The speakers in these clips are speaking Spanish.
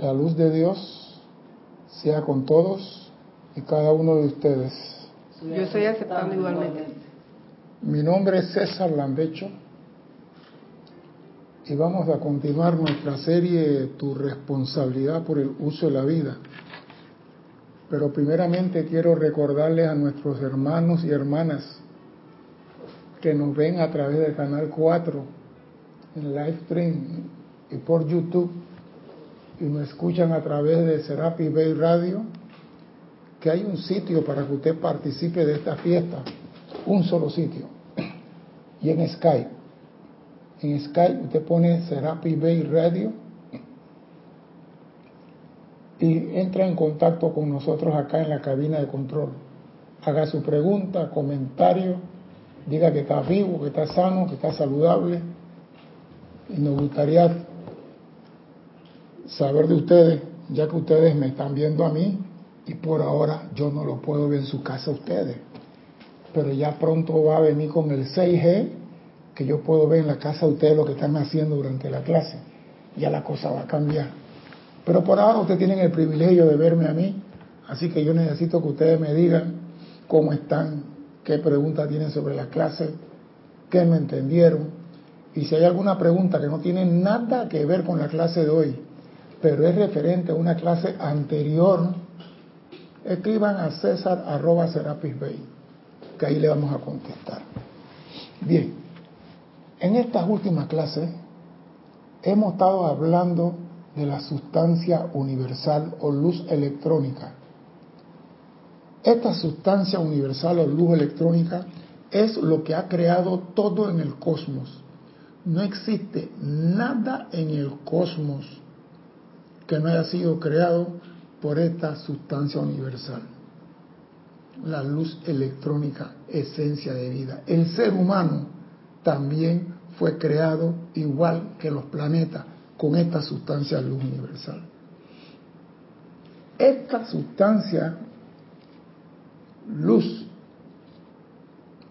La luz de Dios sea con todos y cada uno de ustedes. Yo estoy aceptando igualmente. Mi nombre es César Lambecho y vamos a continuar nuestra serie Tu responsabilidad por el uso de la vida. Pero primeramente quiero recordarles a nuestros hermanos y hermanas que nos ven a través del canal 4 en live stream y por YouTube y nos escuchan a través de Serapi Bay Radio, que hay un sitio para que usted participe de esta fiesta, un solo sitio, y en Skype. En Skype usted pone Serapi Bay Radio y entra en contacto con nosotros acá en la cabina de control. Haga su pregunta, comentario, diga que está vivo, que está sano, que está saludable. Y nos gustaría saber de ustedes, ya que ustedes me están viendo a mí y por ahora yo no lo puedo ver en su casa ustedes. Pero ya pronto va a venir con el 6G, que yo puedo ver en la casa de ustedes lo que están haciendo durante la clase. Ya la cosa va a cambiar. Pero por ahora ustedes tienen el privilegio de verme a mí, así que yo necesito que ustedes me digan cómo están, qué preguntas tienen sobre la clase, qué me entendieron. Y si hay alguna pregunta que no tiene nada que ver con la clase de hoy, pero es referente a una clase anterior, escriban a César arroba Bay, que ahí le vamos a contestar. Bien, en estas últimas clases hemos estado hablando de la sustancia universal o luz electrónica. Esta sustancia universal o luz electrónica es lo que ha creado todo en el cosmos. No existe nada en el cosmos que no haya sido creado por esta sustancia universal. La luz electrónica, esencia de vida. El ser humano también fue creado igual que los planetas con esta sustancia luz universal. Esta sustancia luz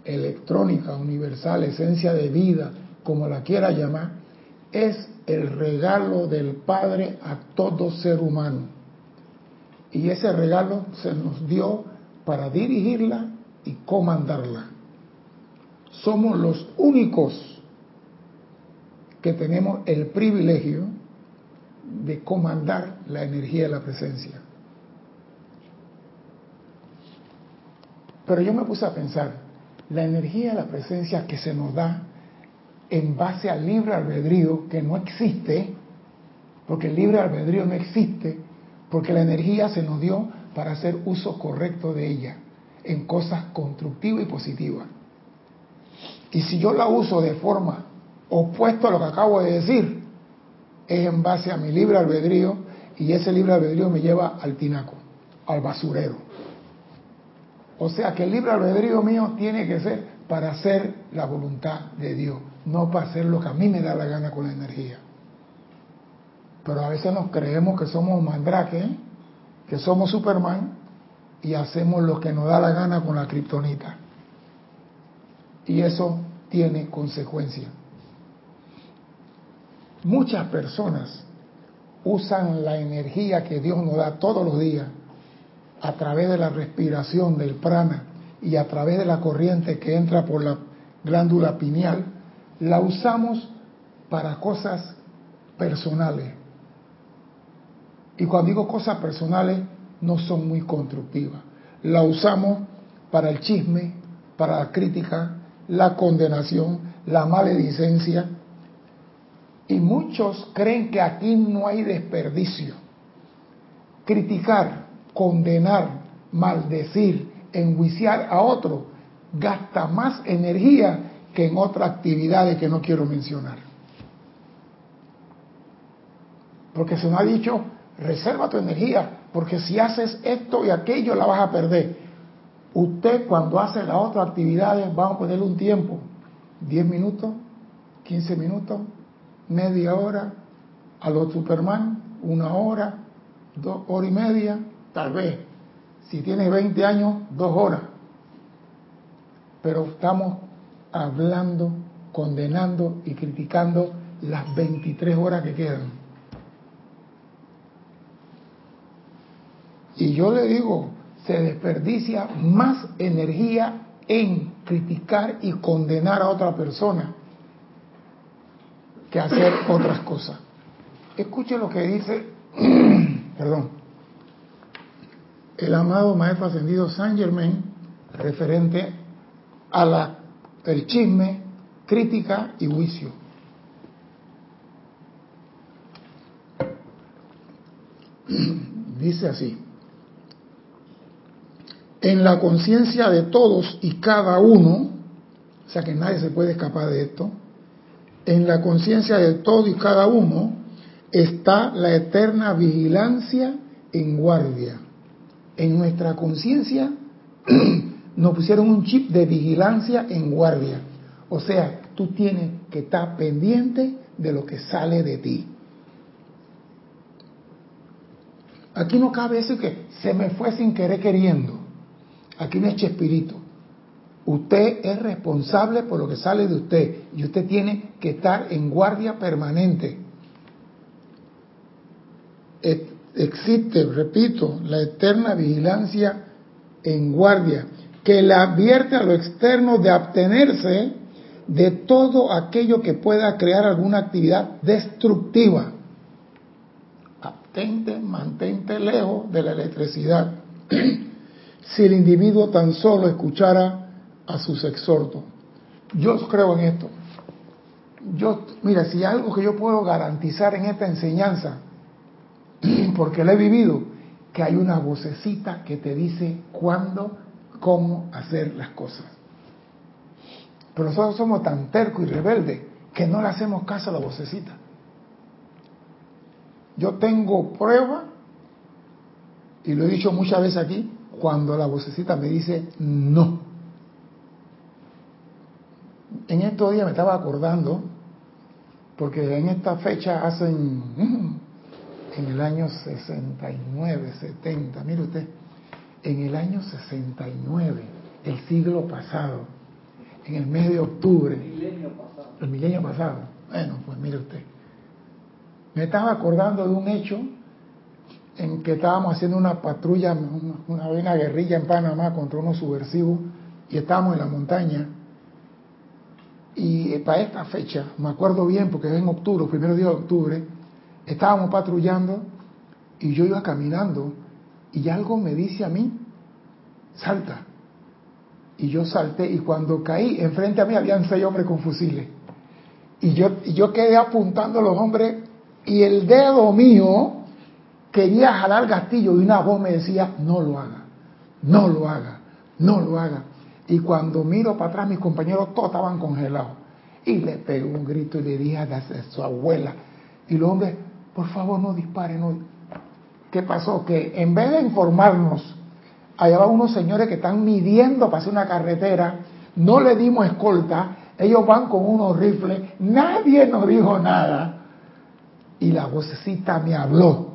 electrónica universal, esencia de vida, como la quiera llamar, es el regalo del Padre a todo ser humano. Y ese regalo se nos dio para dirigirla y comandarla. Somos los únicos que tenemos el privilegio de comandar la energía de la presencia. Pero yo me puse a pensar, la energía de la presencia que se nos da en base al libre albedrío que no existe, porque el libre albedrío no existe, porque la energía se nos dio para hacer uso correcto de ella, en cosas constructivas y positivas. Y si yo la uso de forma opuesta a lo que acabo de decir, es en base a mi libre albedrío y ese libre albedrío me lleva al tinaco, al basurero. O sea que el libre albedrío mío tiene que ser para hacer la voluntad de Dios, no para hacer lo que a mí me da la gana con la energía. Pero a veces nos creemos que somos mandrake, que somos Superman y hacemos lo que nos da la gana con la kriptonita. Y eso tiene consecuencias. Muchas personas usan la energía que Dios nos da todos los días a través de la respiración del prana y a través de la corriente que entra por la glándula pineal, la usamos para cosas personales. Y cuando digo cosas personales, no son muy constructivas. La usamos para el chisme, para la crítica, la condenación, la maledicencia. Y muchos creen que aquí no hay desperdicio. Criticar, condenar, maldecir, enjuiciar a otro gasta más energía que en otras actividades que no quiero mencionar. Porque se nos ha dicho, reserva tu energía, porque si haces esto y aquello la vas a perder. Usted cuando hace las otras actividades, vamos a ponerle un tiempo, 10 minutos, 15 minutos, media hora, a los Superman, una hora, dos horas y media, tal vez. Si tienes 20 años, dos horas. Pero estamos hablando, condenando y criticando las 23 horas que quedan. Y yo le digo, se desperdicia más energía en criticar y condenar a otra persona que hacer otras cosas. Escuche lo que dice, perdón, el amado Maestro Ascendido Saint Germain referente a la, el chisme, crítica y juicio. Dice así, en la conciencia de todos y cada uno, o sea que nadie se puede escapar de esto, en la conciencia de todos y cada uno está la eterna vigilancia en guardia. En nuestra conciencia nos pusieron un chip de vigilancia en guardia. O sea, tú tienes que estar pendiente de lo que sale de ti. Aquí no cabe eso que se me fue sin querer queriendo. Aquí no es Chespirito. Usted es responsable por lo que sale de usted y usted tiene que estar en guardia permanente. Existe, repito, la eterna vigilancia en guardia que le advierte a lo externo de abstenerse de todo aquello que pueda crear alguna actividad destructiva. Abstente, mantente lejos de la electricidad. si el individuo tan solo escuchara a sus exhortos. Yo creo en esto. Yo, mira, si algo que yo puedo garantizar en esta enseñanza, porque la he vivido, que hay una vocecita que te dice cuándo, cómo hacer las cosas. Pero nosotros somos tan tercos y rebeldes que no le hacemos caso a la vocecita. Yo tengo prueba, y lo he dicho muchas veces aquí, cuando la vocecita me dice no. En estos días me estaba acordando, porque en esta fecha hacen, en el año 69, 70, mire usted, en el año 69, el siglo pasado, en el mes de octubre, el milenio pasado, el milenio pasado. Bueno, pues mire usted, me estaba acordando de un hecho en que estábamos haciendo una patrulla, una, una guerrilla en Panamá contra unos subversivos y estábamos en la montaña. Y eh, para esta fecha, me acuerdo bien porque es en octubre, primero día de octubre, estábamos patrullando y yo iba caminando y algo me dice a mí, salta. Y yo salté y cuando caí, enfrente a mí habían seis hombres con fusiles. Y yo, yo quedé apuntando a los hombres y el dedo mío quería jalar el gatillo y una voz me decía, no lo haga, no lo haga, no lo haga. Y cuando miro para atrás, mis compañeros todos estaban congelados. Y le pegué un grito y le dije a su abuela. Y los hombres, por favor, no disparen. No. ¿Qué pasó? Que en vez de informarnos, allá van unos señores que están midiendo para hacer una carretera, no le dimos escolta, ellos van con unos rifles, nadie nos dijo nada. Y la vocecita me habló.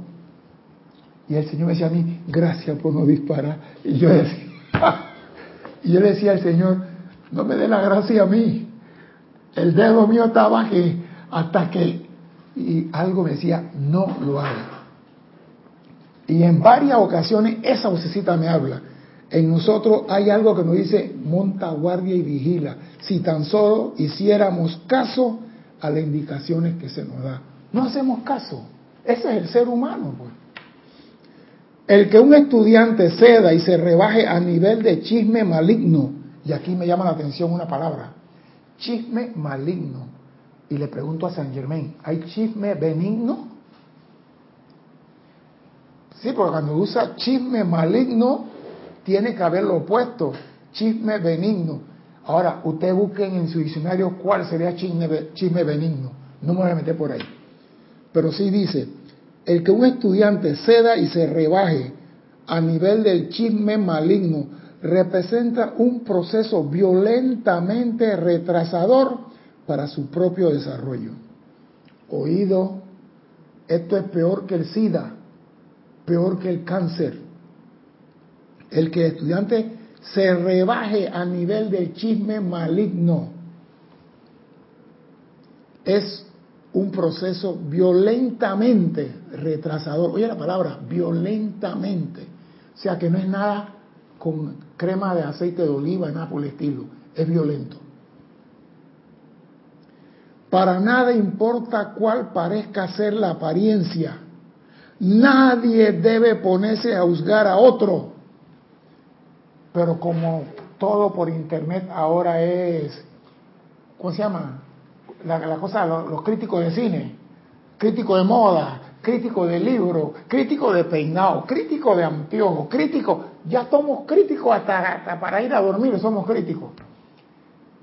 Y el Señor me decía a mí, gracias por no disparar. Y yo decía, y yo le decía al Señor, no me dé la gracia a mí. El dedo mío estaba aquí hasta que y algo me decía, no lo haga. Y en varias ocasiones esa vocecita me habla. En nosotros hay algo que nos dice, monta guardia y vigila. Si tan solo hiciéramos caso a las indicaciones que se nos da. No hacemos caso. Ese es el ser humano, pues. El que un estudiante ceda y se rebaje a nivel de chisme maligno, y aquí me llama la atención una palabra, chisme maligno. Y le pregunto a San Germain, ¿hay chisme benigno? Sí, porque cuando usa chisme maligno, tiene que haber lo opuesto, chisme benigno. Ahora, usted busquen en su diccionario cuál sería chisme, chisme benigno. No me voy a meter por ahí. Pero sí dice, el que un estudiante ceda y se rebaje a nivel del chisme maligno representa un proceso violentamente retrasador para su propio desarrollo. Oído, esto es peor que el SIDA, peor que el cáncer. El que el estudiante se rebaje a nivel del chisme maligno es un proceso violentamente retrasador. Oye la palabra, violentamente. O sea que no es nada con crema de aceite de oliva, nada por el estilo. Es violento. Para nada importa cuál parezca ser la apariencia. Nadie debe ponerse a juzgar a otro. Pero como todo por internet ahora es, ¿cómo se llama? Los, críticos de cine, críticos de moda, crítico de libro, crítico de peinado, crítico de anteojos, crítico, ya somos críticos hasta, para ir a dormir, somos críticos.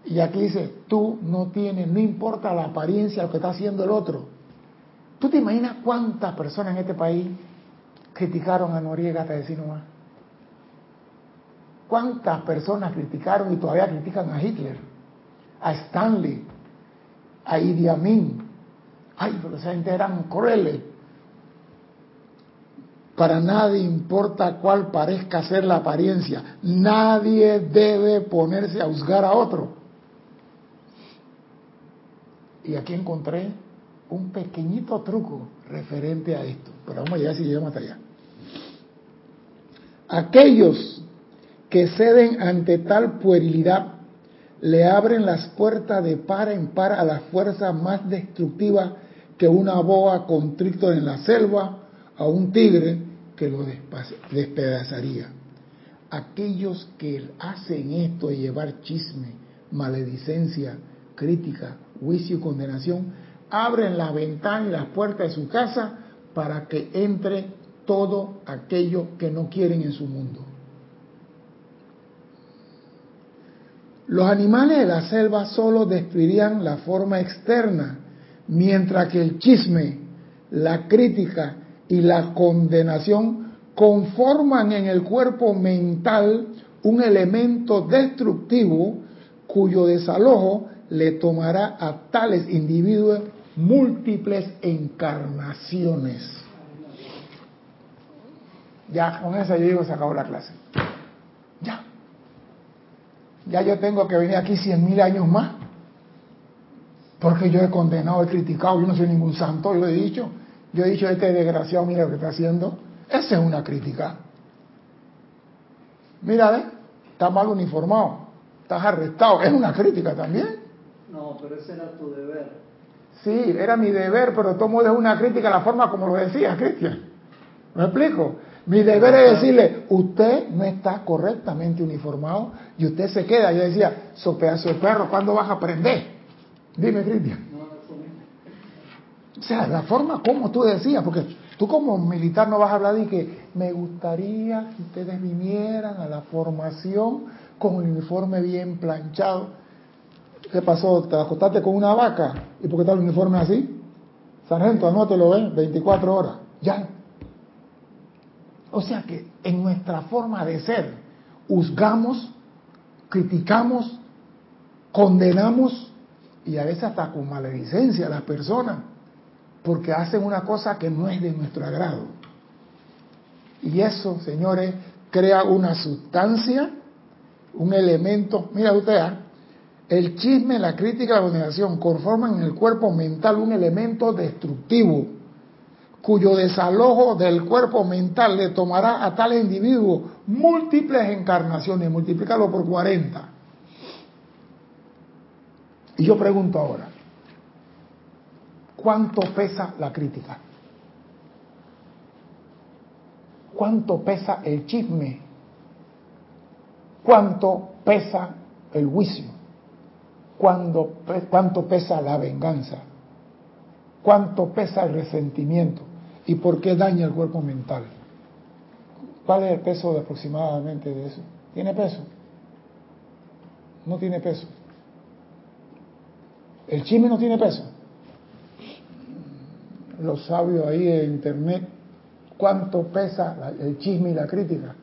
Y aquí dice, tú no tienes, no importa la apariencia, lo que está haciendo el otro. ¿Tú te imaginas cuántas personas en este país criticaron a Noriega hasta decir más? ¿Cuántas personas criticaron y todavía critican a Hitler, a Stanley, a Idi Amin? Ay, pero esa gente eran crueles. Para nadie importa cuál parezca ser la apariencia. Nadie debe ponerse a juzgar a otro. Y aquí encontré un pequeñito truco referente a esto. Pero vamos a llegar si llegamos hasta allá. Aquellos que ceden ante tal puerilidad le abren las puertas de par en par a la fuerza más destructiva que una boa constrictor en la selva, a un tigre que lo despedazaría. Aquellos que hacen esto de llevar chisme, maledicencia, crítica, juicio y condenación, abren la ventana y las puertas de su casa para que entre todo aquello que no quieren en su mundo. Los animales de la selva solo destruirían la forma externa, mientras que el chisme, la crítica y la condenación conforman en el cuerpo mental un elemento destructivo cuyo desalojo le tomará a tales individuos múltiples encarnaciones. Ya, con eso yo digo, se acabó la clase. Ya. Ya yo tengo que venir aquí cien mil años más. Porque yo he condenado, he criticado, yo no soy ningún santo, yo lo he dicho. Yo he dicho, este desgraciado, mira lo que está haciendo. Esa es una crítica. Mira, ¿eh? está mal uniformado, estás arrestado. Es una crítica también. No, pero ese era tu deber. Sí, era mi deber, pero tomo de una crítica la forma como lo decía Cristian. ¿Me explico? Mi deber es decirle, usted no está correctamente uniformado y usted se queda. Yo decía, so pedazo de perro, ¿cuándo vas a aprender? Dime, Cristian. O sea, la forma como tú decías, porque tú como militar no vas a hablar de que me gustaría que ustedes vinieran a la formación con el uniforme bien planchado. ¿Qué pasó? ¿Te acostaste con una vaca? ¿Y por qué está el uniforme así? Sargento, no te lo ven, 24 horas. Ya. O sea que en nuestra forma de ser, juzgamos, criticamos, condenamos y a veces hasta con maledicencia a las personas porque hacen una cosa que no es de nuestro agrado. Y eso, señores, crea una sustancia, un elemento, mira usted, ¿ah? El chisme, la crítica, la condenación conforman en el cuerpo mental un elemento destructivo, cuyo desalojo del cuerpo mental le tomará a tal individuo múltiples encarnaciones, multiplícalo por 40. Y yo pregunto ahora, ¿Cuánto pesa la crítica? ¿Cuánto pesa el chisme? ¿Cuánto pesa el juicio? ¿Cuánto pesa la venganza? ¿Cuánto pesa el resentimiento? ¿Y por qué daña el cuerpo mental? ¿Cuál es el peso aproximadamente de eso? ¿Tiene peso? No tiene peso. ¿El chisme no tiene peso? los sabios ahí en internet cuánto pesa el chisme y la crítica.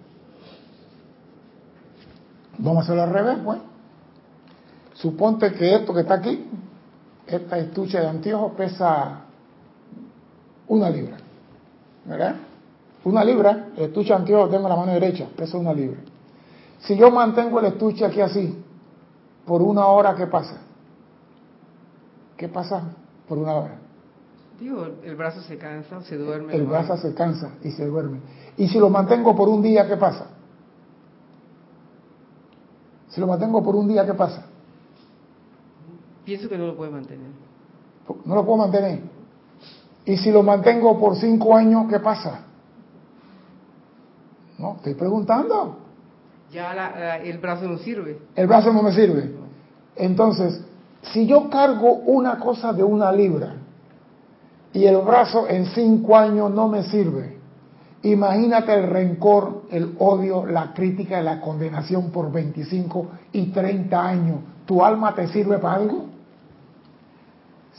Vamos a hacerlo al revés, pues. Suponte que esto que está aquí, esta estuche de anteojos pesa una libra. ¿Verdad? Una libra, el estuche de anteojos tengo en la mano derecha, pesa una libra. Si yo mantengo el estuche aquí así, por una hora, ¿qué pasa? ¿Qué pasa por una hora? Digo, el brazo se cansa se duerme. El brazo se cansa y se duerme. Y si lo mantengo por un día, ¿qué pasa? Si lo mantengo por un día, ¿qué pasa? Pienso que no lo puede mantener. No lo puedo mantener. Y si lo mantengo por cinco años, ¿qué pasa? No, estoy preguntando. Ya el brazo no sirve. El brazo no me sirve. Entonces, si yo cargo una cosa de una libra y el brazo en cinco años no me sirve, imagínate el rencor, el odio, la crítica y la condenación por 25 y 30 años. ¿Tu alma te sirve para algo?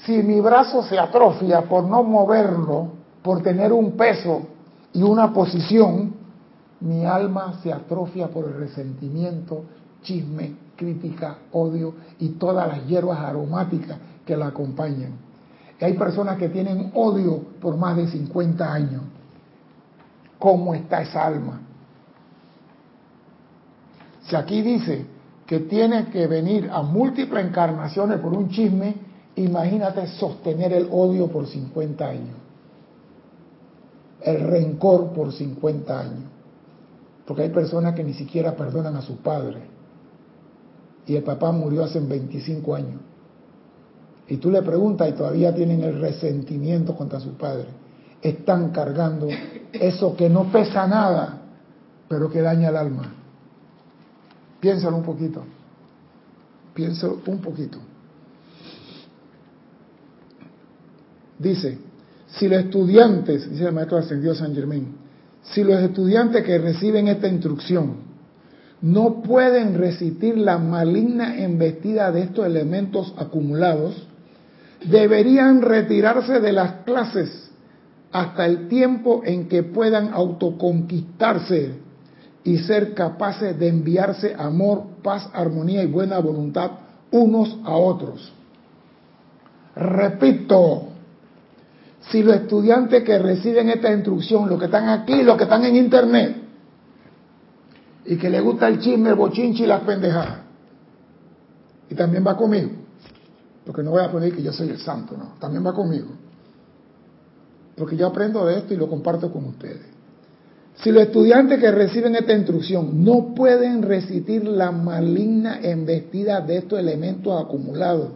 Si mi brazo se atrofia por no moverlo, por tener un peso y una posición, mi alma se atrofia por el resentimiento, chisme, crítica, odio y todas las hierbas aromáticas que la acompañan. Y hay personas que tienen odio por más de 50 años. ¿Cómo está esa alma? Si aquí dice que tiene que venir a múltiples encarnaciones por un chisme, imagínate sostener el odio por 50 años, el rencor por 50 años, porque hay personas que ni siquiera perdonan a su padre y el papá murió hace 25 años. Y tú le preguntas y todavía tienen el resentimiento contra su padre. Están cargando eso que no pesa nada, pero que daña el alma. Piénsalo un poquito. Piénsalo un poquito. Dice, si los estudiantes, dice el maestro ascendido San Germán, si los estudiantes que reciben esta instrucción no pueden resistir la maligna embestida de estos elementos acumulados, deberían retirarse de las clases hasta el tiempo en que puedan autoconquistarse y ser capaces de enviarse amor, paz, armonía y buena voluntad unos a otros. Repito, si los estudiantes que reciben esta instrucción, los que están aquí, los que están en internet, y que le gusta el chisme, el bochinche y las pendejadas, y también va conmigo, porque no voy a poner que yo soy el santo, no, también va conmigo, porque yo aprendo de esto y lo comparto con ustedes. Si los estudiantes que reciben esta instrucción no pueden resistir la maligna embestida de estos elementos acumulados,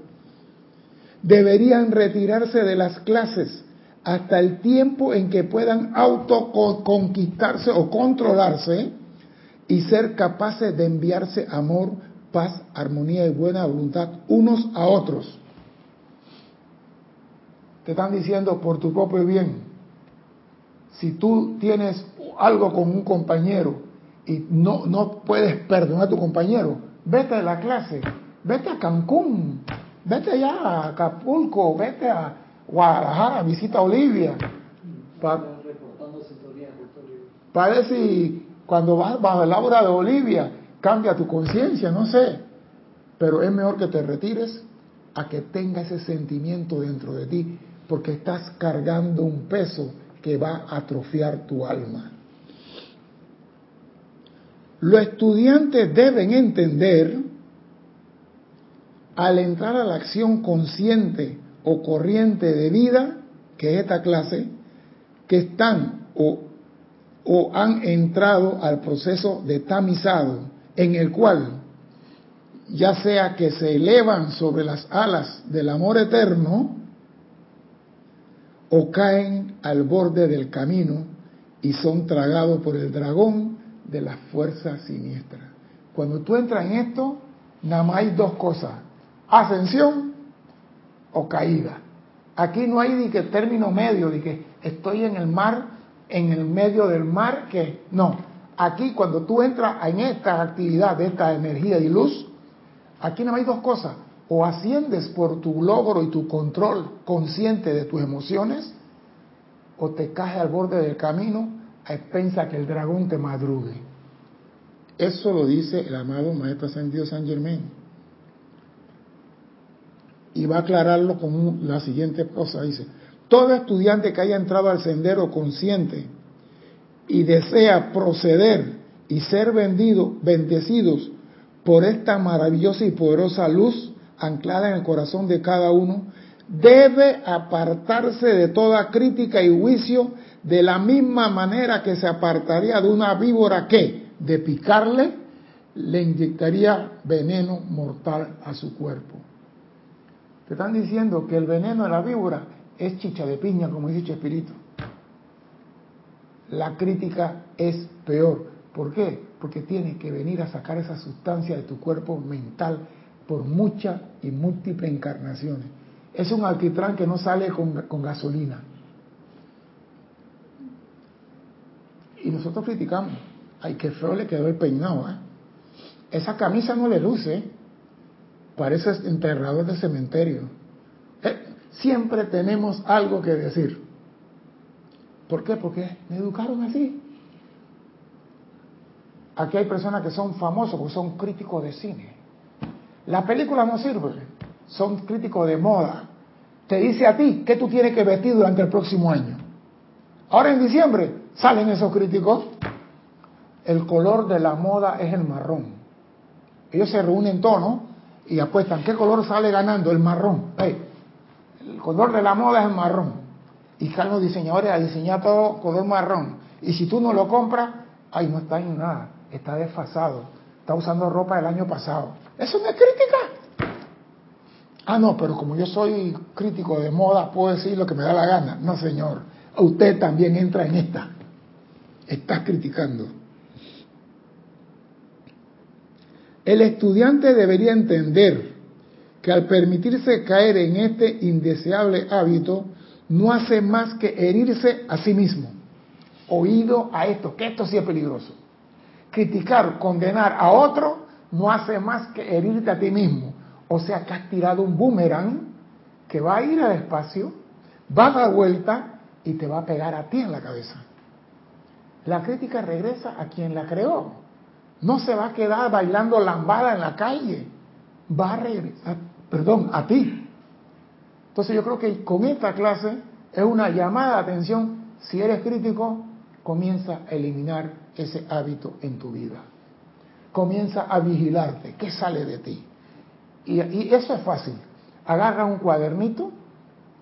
deberían retirarse de las clases hasta el tiempo en que puedan autoconquistarse o controlarse y ser capaces de enviarse amor, paz, armonía y buena voluntad unos a otros. Te están diciendo por tu propio bien. Si tú tienes algo con un compañero y no, no puedes perdonar a tu compañero, vete de la clase, vete a Cancún, vete allá a Acapulco, vete a, Guadalajara, visita Olivia. Ver si cuando vas bajo el aura de Olivia cambia tu conciencia, no sé. Pero es mejor que te retires a que tenga ese sentimiento dentro de ti, porque estás cargando un peso que va a atrofiar tu alma. Los estudiantes deben entender, al entrar a la acción consciente o corriente de vida, que es esta clase, que están o, o han entrado al proceso de tamizado, en el cual, ya sea que se elevan sobre las alas del amor eterno, o caen al borde del camino y son tragados por el dragón de las fuerzas siniestras. Cuando tú entras en esto, nada más hay dos cosas, ascensión o caída. Aquí no hay ni que término medio, de que estoy en el mar, en el medio del mar, que no. Aquí cuando tú entras en esta actividad de esta energía y luz, aquí no hay dos cosas. O asciendes por tu logro y tu control consciente de tus emociones, o te caes al borde del camino a expensas que el dragón te madrugue. Eso lo dice el amado Maestro Ascendido San Germain y va a aclararlo con la siguiente cosa. Dice, todo estudiante que haya entrado al sendero consciente y desea proceder y ser vendido, bendecidos por esta maravillosa y poderosa luz anclada en el corazón de cada uno, debe apartarse de toda crítica y juicio de la misma manera que se apartaría de una víbora que, de picarle, le inyectaría veneno mortal a su cuerpo. Te están diciendo que el veneno de la víbora es chicha de piña, como dice Espíritu. La crítica es peor. ¿Por qué? Porque tiene que venir a sacar esa sustancia de tu cuerpo mental por muchas y múltiples encarnaciones. Es un alquitrán que no sale con, gasolina. Y nosotros criticamos. Ay, qué feo le quedó el peinado. ¿eh? Esa camisa no le luce. Parece enterrador de cementerio. Eh, siempre tenemos algo que decir. ¿Por qué? Porque me educaron así. Aquí hay personas que son famosos porque son críticos de cine. La película no sirve, son críticos de moda. Te dice a ti qué tú tienes que vestir durante el próximo año. Ahora en diciembre salen esos críticos. El color de la moda es el marrón. Ellos se reúnen todos y apuestan qué color sale ganando, el marrón. el color de la moda es el marrón. Y caen los diseñadores a diseñar todo color marrón. Y si tú no lo compras, ay, no está en nada, está desfasado. Está usando ropa del año pasado. Eso no es crítica. Ah, no, pero como yo soy crítico de moda, puedo decir lo que me da la gana. No, señor. Usted también entra en esta. Estás criticando. El estudiante debería entender que al permitirse caer en este indeseable hábito, no hace más que herirse a sí mismo. Oído a esto, que esto sí es peligroso. Criticar, condenar a otro, no hace más que herirte a ti mismo. O sea que has tirado un boomerang que va a ir al espacio, va a dar vuelta y te va a pegar a ti en la cabeza. La crítica regresa a quien la creó. No se va a quedar bailando lambada en la calle. Va a regresar, perdón, a ti. Entonces yo creo que con esta clase es una llamada de atención. Si eres crítico, comienza a eliminar ese hábito en tu vida. Comienza a vigilarte. ¿Qué sale de ti? Y, eso es fácil. Agarra un cuadernito,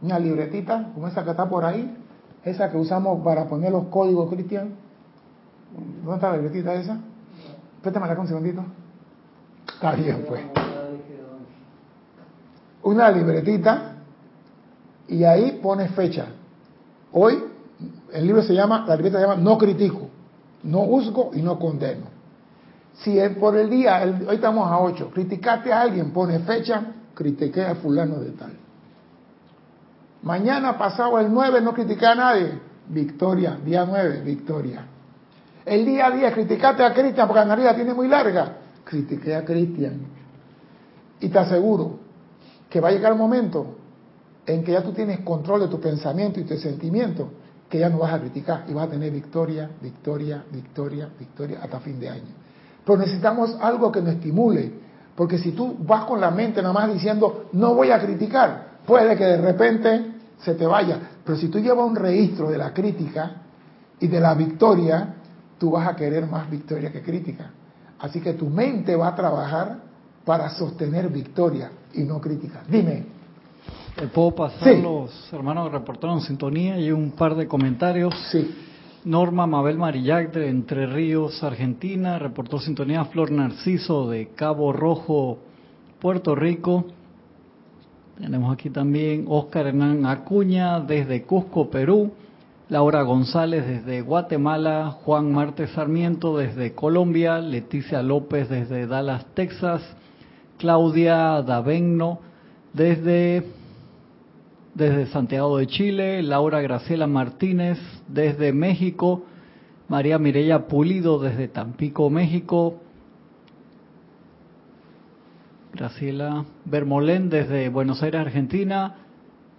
una libretita, como esa que está por ahí, esa que usamos para poner los códigos cristianos. ¿Dónde está la libretita esa? Préstame acá un segundito. Está bien, pues. Una libretita y ahí pone fecha. Hoy el libro se llama, la libreta se llama No critico, no juzgo y no condeno. Si es por el día, hoy estamos a 8, criticaste a alguien, pone fecha, critiqué a fulano de tal. Mañana pasado el 9 no critiqué a nadie, victoria, día 9, victoria. El día 10 criticaste a Cristian porque la nariz la tiene muy larga. Critiqué a Cristian. Y te aseguro que va a llegar el momento en que ya tú tienes control de tu pensamiento y tu sentimiento, que ya no vas a criticar y vas a tener victoria, victoria, victoria, victoria hasta fin de año. Pero necesitamos algo que nos estimule, porque si tú vas con la mente nada más diciendo no voy a criticar, puede que de repente se te vaya. Pero si tú llevas un registro de la crítica y de la victoria, tú vas a querer más victoria que crítica. Así que tu mente va a trabajar para sostener victoria y no crítica. Dime. ¿Puedo pasar los hermanos que reportaron sintonía y un par de comentarios? Sí. Norma Mabel Marillac de Entre Ríos, Argentina, reportó sintonía Flor Narciso de Cabo Rojo, Puerto Rico. Tenemos aquí también Oscar Hernán Acuña desde Cusco, Perú. Laura González desde Guatemala, Juan Martes Sarmiento desde Colombia, Leticia López desde Dallas, Texas, Claudia Davegno desde, desde Santiago de Chile, Laura Graciela Martínez desde México, María Mireya Pulido desde Tampico, México, Graciela Bermolén desde Buenos Aires, Argentina,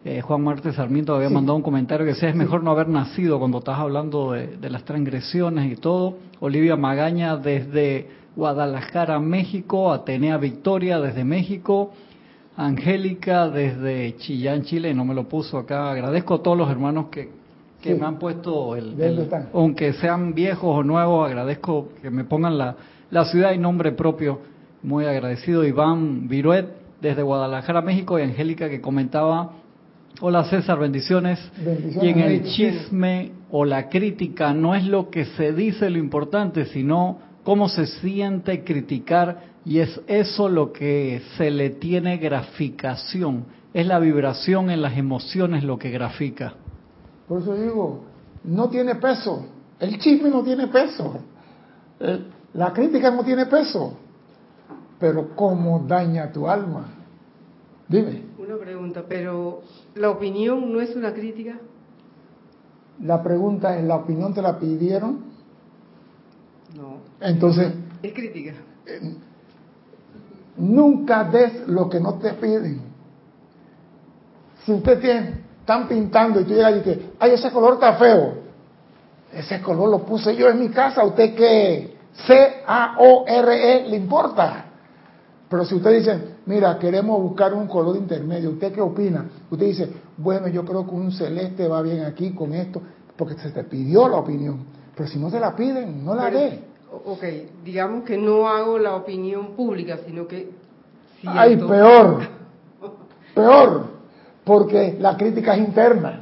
eh, Juan Martes Sarmiento había mandado un comentario que decía es mejor no haber nacido cuando estás hablando de, las transgresiones y todo. Olivia Magaña desde Guadalajara, México. Atenea Victoria desde México. Angélica desde Chillán, Chile. No me lo puso acá. Agradezco a todos los hermanos que, que me han puesto, el, aunque sean viejos o nuevos, agradezco que me pongan la, la ciudad y nombre propio. Muy agradecido. Iván Viruet desde Guadalajara, México. Y Angélica que comentaba Hola César, bendiciones. Bendiciones, y en el chisme o la crítica no es lo que se dice lo importante, sino cómo se siente criticar y es eso lo que se le tiene graficación. Es la vibración en las emociones lo que grafica. Por eso digo, no tiene peso. El chisme no tiene peso. El- la crítica no tiene peso. Pero cómo daña tu alma. Dime, Una pregunta, pero ¿la opinión no es una crítica? la pregunta es, ¿la opinión te la pidieron? No. Entonces, Es crítica. nunca des lo que no te piden. Si usted tiene, están pintando y tú llegas y dices, ay, ese color está feo. Ese color lo puse yo en mi casa, ¿a usted qué? C-A-O-R-E, ¿le importa? Pero si usted dice, mira, queremos buscar un color intermedio, ¿usted qué opina? Usted dice, bueno, yo creo que un celeste va bien aquí con esto, porque se te pidió la opinión. Pero si no te la piden, no la dé. Ok, digamos que no hago la opinión pública, sino que... Ay, siento- peor, peor, porque la crítica es interna.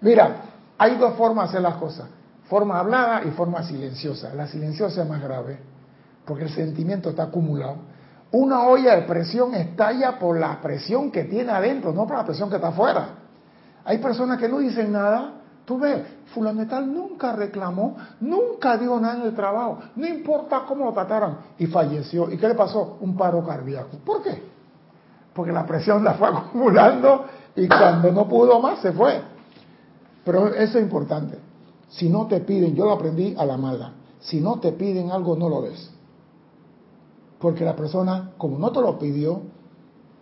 Mira, hay dos formas de hacer las cosas, forma hablada y forma silenciosa. La silenciosa es más grave, porque el sentimiento está acumulado. Una olla de presión estalla por la presión que tiene adentro, no por la presión que está afuera. Hay personas que no dicen nada. Tú ves, fulano tal nunca reclamó, nunca dio nada en el trabajo, no importa cómo lo trataran, y falleció. ¿Y qué le pasó? Un paro cardíaco. ¿Por qué? Porque la presión la fue acumulando y cuando no pudo más se fue. Pero eso es importante. Si no te piden, yo lo aprendí a la mala, si no te piden algo, no lo des. Porque la persona, como no te lo pidió,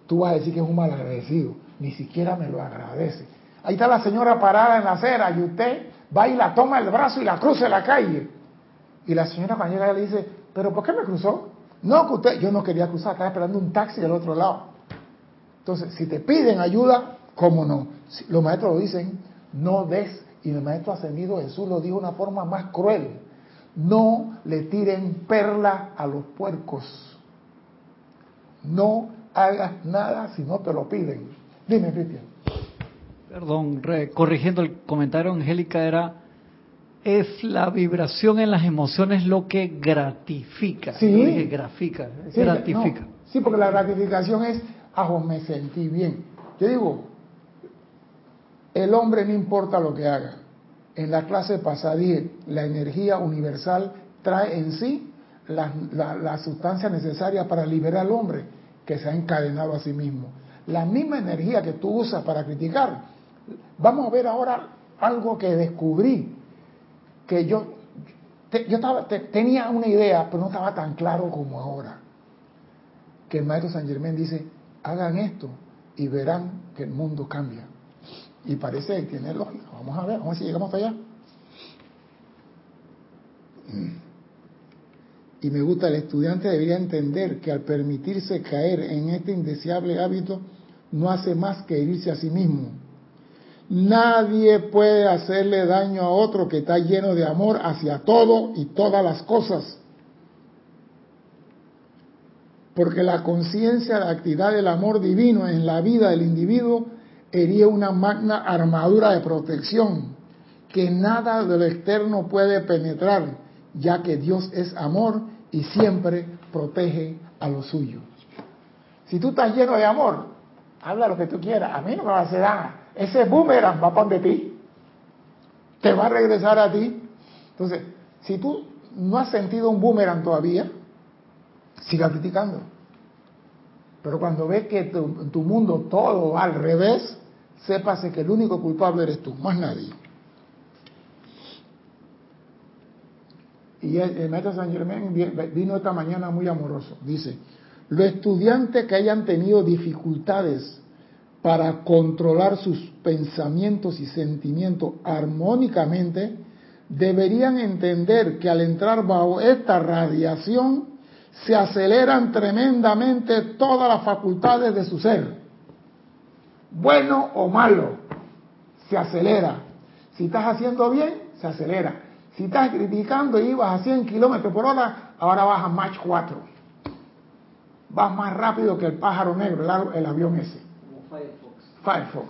tú vas a decir que es un malagradecido. Ni siquiera me lo agradece. Ahí está la señora parada en la acera y usted va y la toma el brazo y la cruza la calle. Y la señora cuando llega le dice, ¿pero por qué me cruzó? No, que usted, yo no quería cruzar, estaba esperando un taxi del otro lado. Entonces, si te piden ayuda, ¿cómo no? Los maestros lo dicen, no des. Y el maestro ascendido Jesús lo dijo de una forma más cruel. No le tiren perla a los puercos. No hagas nada si no te lo piden. Dime, Cristian. Perdón, re- corrigiendo el comentario, Angélica, era, es la vibración en las emociones lo que gratifica. Sí. Yo dije grafica, Sí, gratifica. no, sí, porque la gratificación es, ajo, me sentí bien. Yo digo, el hombre no importa lo que haga. En la clase pasada la energía universal trae en sí la, la, la sustancia necesaria para liberar al hombre que se ha encadenado a sí mismo. La misma energía que tú usas para criticar. Vamos a ver ahora algo que descubrí, que yo, yo estaba, te- tenía una idea, pero no estaba tan claro como ahora que el maestro San Germán dice, hagan esto y verán que el mundo cambia. Y parece que tiene lógica. Vamos a ver, vamos a ver si llegamos allá. Y me gusta, el estudiante debería entender que al permitirse caer en este indeseable hábito, no hace más que herirse a sí mismo. Nadie puede hacerle daño a otro que está lleno de amor hacia todo y todas las cosas porque la conciencia la actividad del amor divino en la vida del individuo hería una magna armadura de protección que nada de lo externo puede penetrar, ya que Dios es amor y siempre protege a lo suyo. Si tú estás lleno de amor, habla lo que tú quieras, a mí no me va a hacer nada. Ese boomerang va para donde ti, te va a regresar a ti. Entonces, si tú no has sentido un boomerang todavía, siga criticando. Pero cuando ves que en tu mundo todo va al revés, sépase que el único culpable eres tú, más nadie. Y el, el maestro San Germán vi- vino esta mañana muy amoroso. Dice, los estudiantes que hayan tenido dificultades para controlar sus pensamientos y sentimientos armónicamente, deberían entender que al entrar bajo esta radiación se aceleran tremendamente todas las facultades de su ser. Bueno o malo, se acelera. Si estás haciendo bien, se acelera. Si estás criticando y ibas a 100 kilómetros por hora, ahora vas a Mach 4. Vas más rápido que el pájaro negro, el, el avión ese. Como Firefox. Firefox.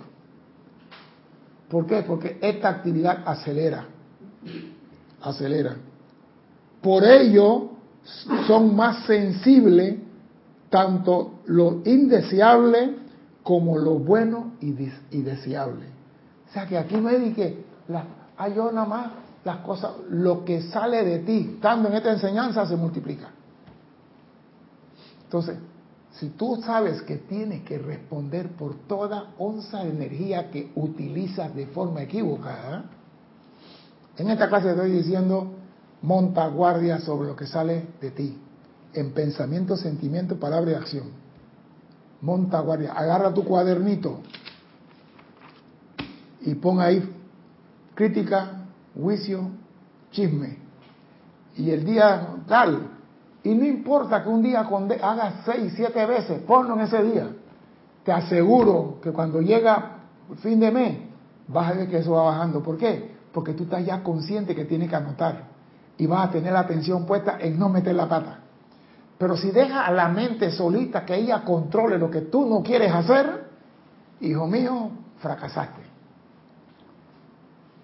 ¿Por qué? Porque esta actividad acelera, acelera. Por ello son más sensibles tanto lo indeseable como lo bueno y, deseable. O sea que aquí no hay que hay yo nada más las cosas, lo que sale de ti, estando en esta enseñanza, se multiplica. Entonces, si tú sabes que tienes que responder por toda onza de energía que utilizas de forma equivocada, en esta clase estoy diciendo, monta guardia sobre lo que sale de ti, en pensamiento, sentimiento, palabra y acción. Monta guardia, agarra tu cuadernito y pon ahí crítica, juicio, chisme. Y el día tal, y no importa que un día hagas seis, siete veces, ponlo en ese día. Te aseguro que cuando llega el fin de mes, vas a ver que eso va bajando. ¿Por qué? Porque tú estás ya consciente que tienes que anotar. Y vas a tener la atención puesta en no meter la pata. Pero si dejas a la mente solita que ella controle lo que tú no quieres hacer, hijo mío, fracasaste.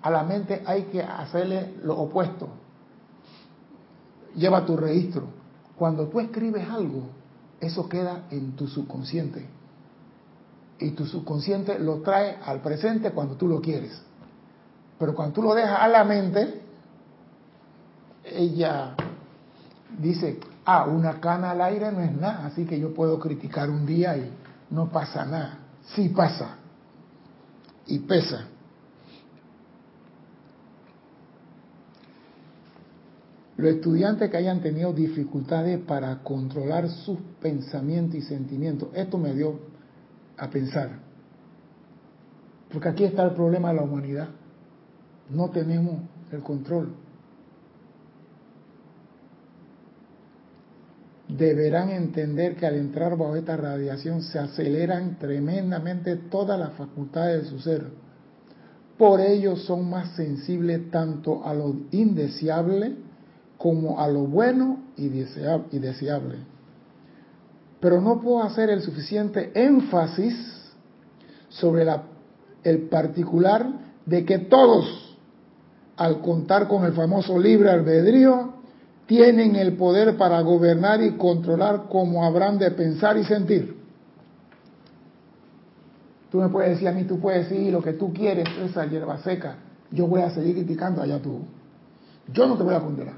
A la mente hay que hacerle lo opuesto. Lleva tu registro. Cuando tú escribes algo, eso queda en tu subconsciente. Y tu subconsciente lo trae al presente cuando tú lo quieres. Pero cuando tú lo dejas a la mente, ella dice, ah, una cana al aire no es nada, así que yo puedo criticar un día y no pasa nada. Sí pasa. Y pesa. Los estudiantes que hayan tenido dificultades para controlar sus pensamientos y sentimientos, esto me dio a pensar. Porque aquí está el problema de la humanidad. No tenemos el control. Deberán entender que al entrar bajo esta radiación se aceleran tremendamente todas las facultades de su ser. Por ello son más sensibles tanto a lo indeseable como a lo bueno y deseable. Pero no puedo hacer el suficiente énfasis sobre el particular de que todos, al contar con el famoso libre albedrío, tienen el poder para gobernar y controlar como habrán de pensar y sentir. Tú me puedes decir a mí, tú puedes decir lo que tú quieres, esa hierba seca. Yo voy a seguir criticando allá tú. Yo no te voy a condenar.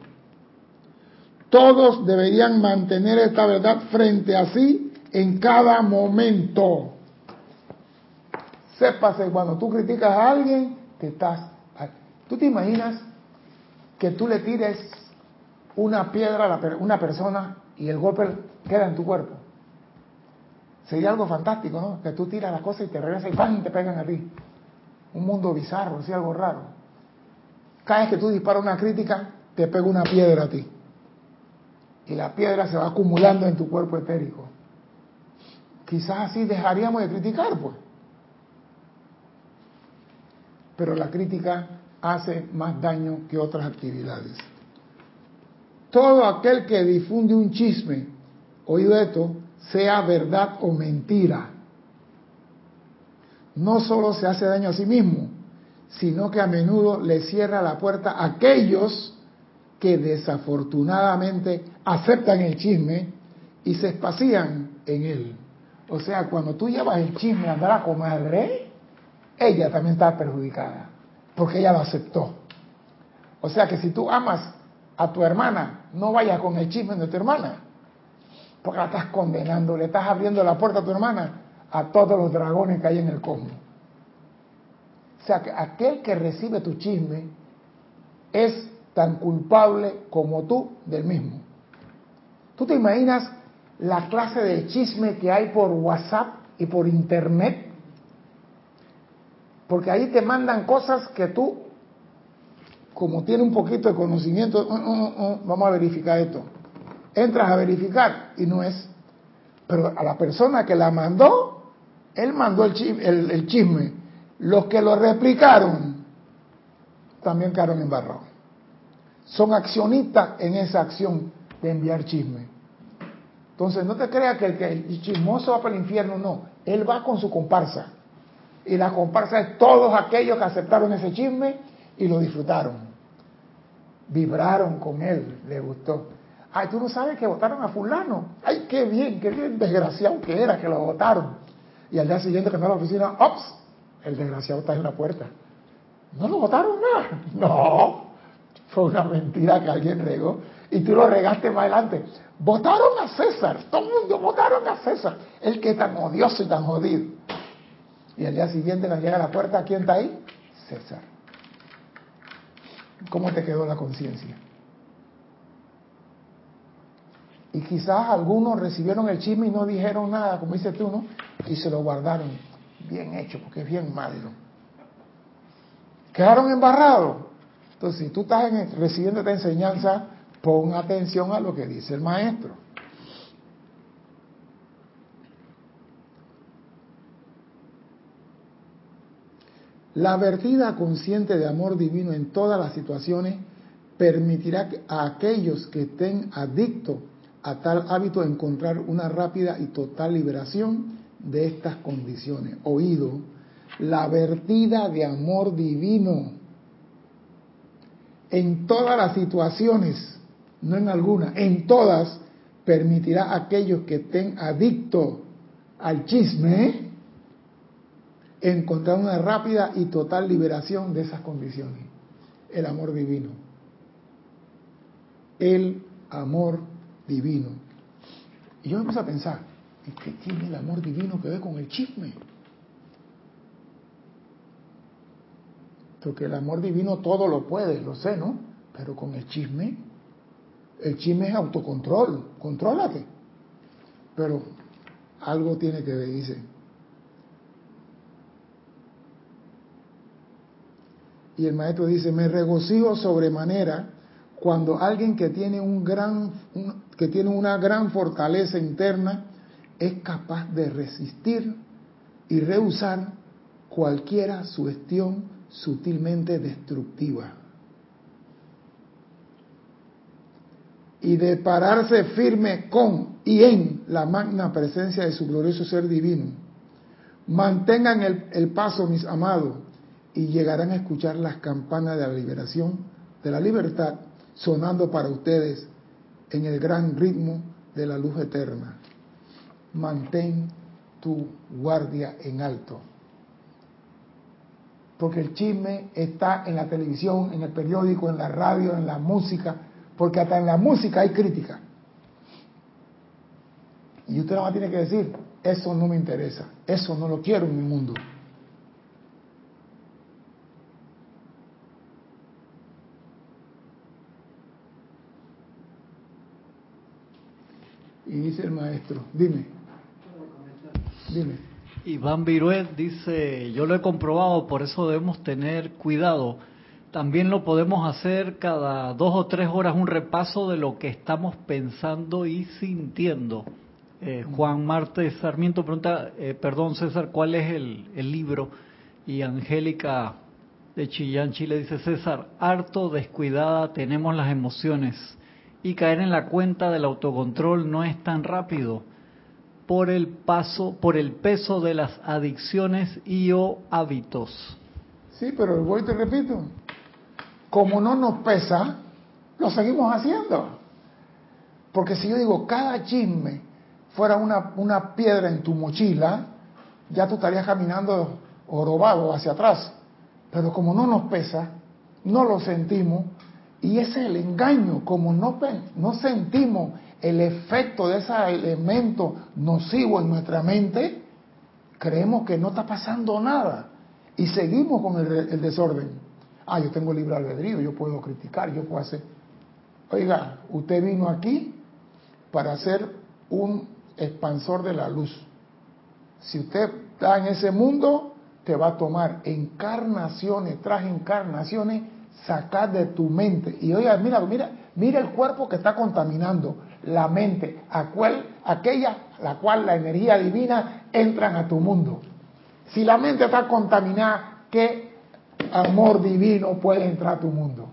Todos deberían mantener esta verdad frente a sí en cada momento. Sépase, cuando tú criticas a alguien, te estás... ¿Tú te imaginas que tú le tires una piedra a una persona y el golpe queda en tu cuerpo? Sería algo fantástico, ¿no? Que tú tiras las cosas y te regresas y ¡pam! te pegan a ti. Un mundo bizarro, así algo raro. Cada vez que tú disparas una crítica, te pega una piedra a ti y la piedra se va acumulando en tu cuerpo etérico. Quizás así dejaríamos de criticar, pues. Pero la crítica hace más daño que otras actividades. Todo aquel que difunde un chisme, oído esto, sea verdad o mentira, no solo se hace daño a sí mismo, sino que a menudo le cierra la puerta a aquellos que desafortunadamente aceptan el chisme y se espacían en él. O sea, cuando tú llevas el chisme a andar a comadre, ella también está perjudicada, porque ella lo aceptó. O sea que si tú amas a tu hermana, no vayas con el chisme de tu hermana, porque la estás condenando, le estás abriendo la puerta a tu hermana a todos los dragones que hay en el cosmos. O sea que aquel que recibe tu chisme es tan culpable como tú del mismo. ¿Tú te imaginas la clase de chisme que hay por WhatsApp y por Internet? Porque ahí te mandan cosas que tú, como tienes un poquito de conocimiento, uh, uh, uh, vamos a verificar esto. Entras a verificar y no es. Pero a la persona que la mandó, él mandó el chisme. El, chisme. Los que lo replicaron también quedaron embarrados son accionistas en esa acción de enviar chisme. Entonces, no te creas que el, que el chismoso va para el infierno, no. Él va con su comparsa. Y la comparsa es todos aquellos que aceptaron ese chisme y lo disfrutaron. Vibraron con él, le gustó. Ay, tú no sabes que votaron a fulano. Ay, qué bien, qué bien desgraciado que era que lo votaron. Y al día siguiente que está en la oficina, ¡ops! El desgraciado está en la puerta. ¿No lo votaron nada? No. Fue una mentira que alguien regó y tú lo regaste más adelante. Votaron a César, todo el mundo votaron a César, el que es tan odioso y tan jodido. Y al día siguiente cuando llega a la puerta, ¿quién está ahí? César. ¿Cómo te quedó la conciencia? Y quizás algunos recibieron el chisme y no dijeron nada, como dices tú, ¿no? Y se lo guardaron. Bien hecho, porque es bien malo. Quedaron embarrados. Entonces, si tú estás recibiendo esta enseñanza, pon atención a lo que dice el maestro. La vertida consciente de amor divino en todas las situaciones permitirá a aquellos que estén adictos a tal hábito encontrar una rápida y total liberación de estas condiciones. Oído, la vertida de amor divino en todas las situaciones, no en algunas, en todas, permitirá a aquellos que estén adictos al chisme encontrar una rápida y total liberación de esas condiciones. El amor divino. El amor divino. Y yo me puse a pensar, ¿y qué tiene el amor divino que ver con el chisme? Porque el amor divino todo lo puede, lo sé, ¿no? Pero con el chisme, el chisme es autocontrol, contrólate. Pero algo tiene que ver, dice. Y el maestro dice, me regocijo sobremanera cuando alguien que tiene un gran que tiene una gran fortaleza interna es capaz de resistir y rehusar cualquiera sugestión sutilmente destructiva. Y de pararse firme con y en la magna presencia de su glorioso ser divino. Mantengan el, el paso, mis amados, y llegarán a escuchar las campanas de la liberación, de la libertad, sonando para ustedes en el gran ritmo de la luz eterna. Mantén tu guardia en alto porque el chisme está en la televisión, en el periódico, en la radio, en la música, porque hasta en la música hay crítica. Y usted nada más tiene que decir, eso no me interesa, eso no lo quiero en mi mundo. Y dice el maestro, dime, dime. Iván Viruet dice, yo lo he comprobado, por eso debemos tener cuidado. También lo podemos hacer cada dos o tres horas un repaso de lo que estamos pensando y sintiendo. Eh, Juan Marte Sarmiento pregunta, eh, perdón César, ¿cuál es el, el libro? Y Angélica de Chillán, Chile dice, César, harto descuidada tenemos las emociones y caer en la cuenta del autocontrol no es tan rápido por el paso, por el peso de las adicciones y o hábitos. Sí, pero voy te repito, como no nos pesa, lo seguimos haciendo. Porque si yo digo, cada chisme fuera una, una piedra en tu mochila, ya tú estarías caminando orobado hacia atrás. Pero como no nos pesa, no lo sentimos, y ese es el engaño, como no, no sentimos el efecto de ese elemento nocivo en nuestra mente, creemos que no está pasando nada y seguimos con el, desorden. Ah, yo tengo libre albedrío, yo puedo criticar, yo puedo hacer. Oiga, usted vino aquí para ser un expansor de la luz. Si usted está en ese mundo, te va a tomar encarnaciones tras encarnaciones, sacar de tu mente. Y oiga, mira, mira, mira el cuerpo que está contaminando la mente, aquella la cual la energía divina entran a tu mundo. Si la mente está contaminada, ¿qué amor divino puede entrar a tu mundo?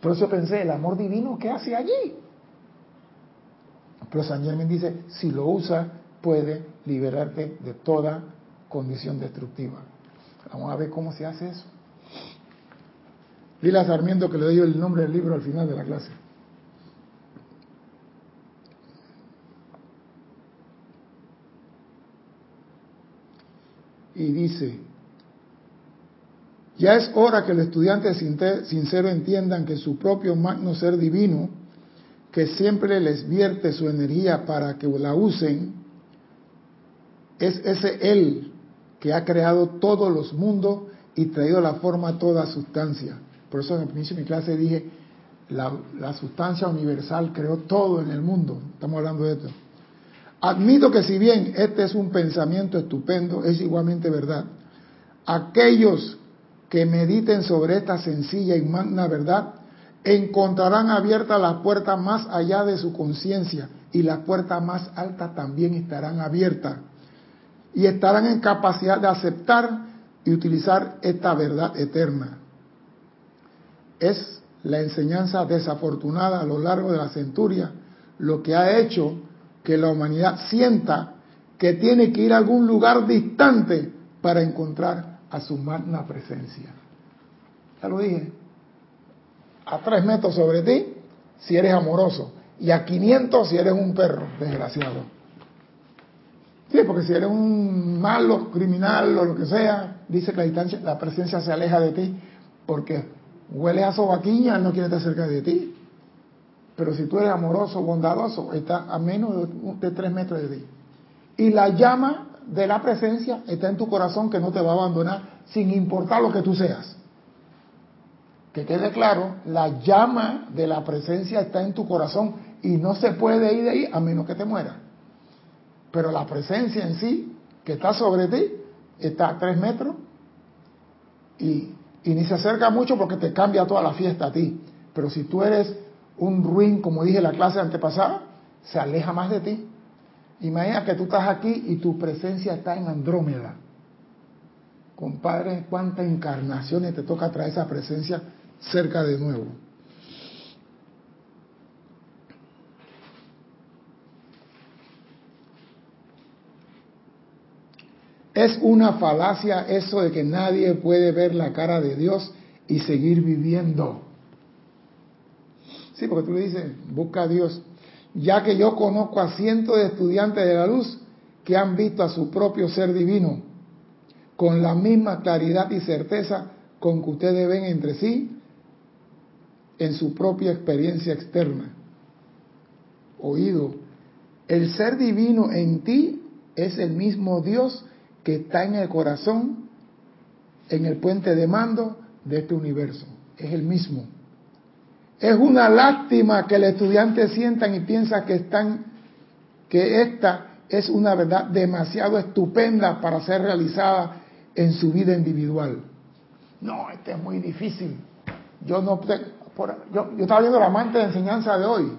Por eso pensé, el amor divino, ¿qué hace allí? Pero San Germán dice, si lo usa puede liberarte de toda condición destructiva. Vamos a ver cómo se hace eso. Dile a Sarmiento que le doy el nombre del libro al final de la clase. Y dice, ya es hora que los estudiantes sinceros entiendan que su propio magno ser divino, que siempre les vierte su energía para que la usen, es ese Él que ha creado todos los mundos y traído la forma a toda sustancia. Por eso en el inicio de mi clase dije, la, la, sustancia universal creó todo en el mundo. Estamos hablando de esto. Admito que si bien este es un pensamiento estupendo, es igualmente verdad. Aquellos que mediten sobre esta sencilla y magna verdad, encontrarán abiertas las puertas más allá de su conciencia y las puertas más altas también estarán abiertas y estarán en capacidad de aceptar y utilizar esta verdad eterna. Es la enseñanza desafortunada a lo largo de la centuria lo que ha hecho que la humanidad sienta que tiene que ir a algún lugar distante para encontrar a su magna presencia. Ya lo dije. A tres metros sobre ti si eres amoroso y a 500 si eres un perro desgraciado. Sí, porque si eres un malo, criminal o lo que sea, dice que la distancia, la presencia se aleja de ti porque huele a sobaquiña, no quiere estar cerca de ti. Pero si tú eres amoroso, bondadoso, está a menos de, tres metros de ti. Y la llama de la presencia está en tu corazón que no te va a abandonar sin importar lo que tú seas. Que quede claro, la llama de la presencia está en tu corazón y no se puede ir de ahí a menos que te muera. Pero la presencia en sí, que está sobre ti, está a tres metros y, y ni se acerca mucho porque te cambia toda la fiesta a ti. Pero si tú eres un ruin, como dije en la clase antepasada, se aleja más de ti. Imagina que tú estás aquí y tu presencia está en Andrómeda. Compadre, cuántas encarnaciones te toca traer esa presencia cerca de nuevo. Es una falacia eso de que nadie puede ver la cara de Dios y seguir viviendo. Sí, porque tú le dices, busca a Dios ya que yo conozco a cientos de estudiantes de la luz que han visto a su propio ser divino con la misma claridad y certeza con que ustedes ven entre sí en su propia experiencia externa. Oído, el ser divino en ti es el mismo Dios que está en el corazón, en el puente de mando de este universo. Es el mismo. Es una lástima que el estudiante sientan y piensa que están, que esta es una verdad demasiado estupenda para ser realizada en su vida individual. No, este es muy difícil. Yo no, yo, yo estaba viendo la amante de enseñanza de hoy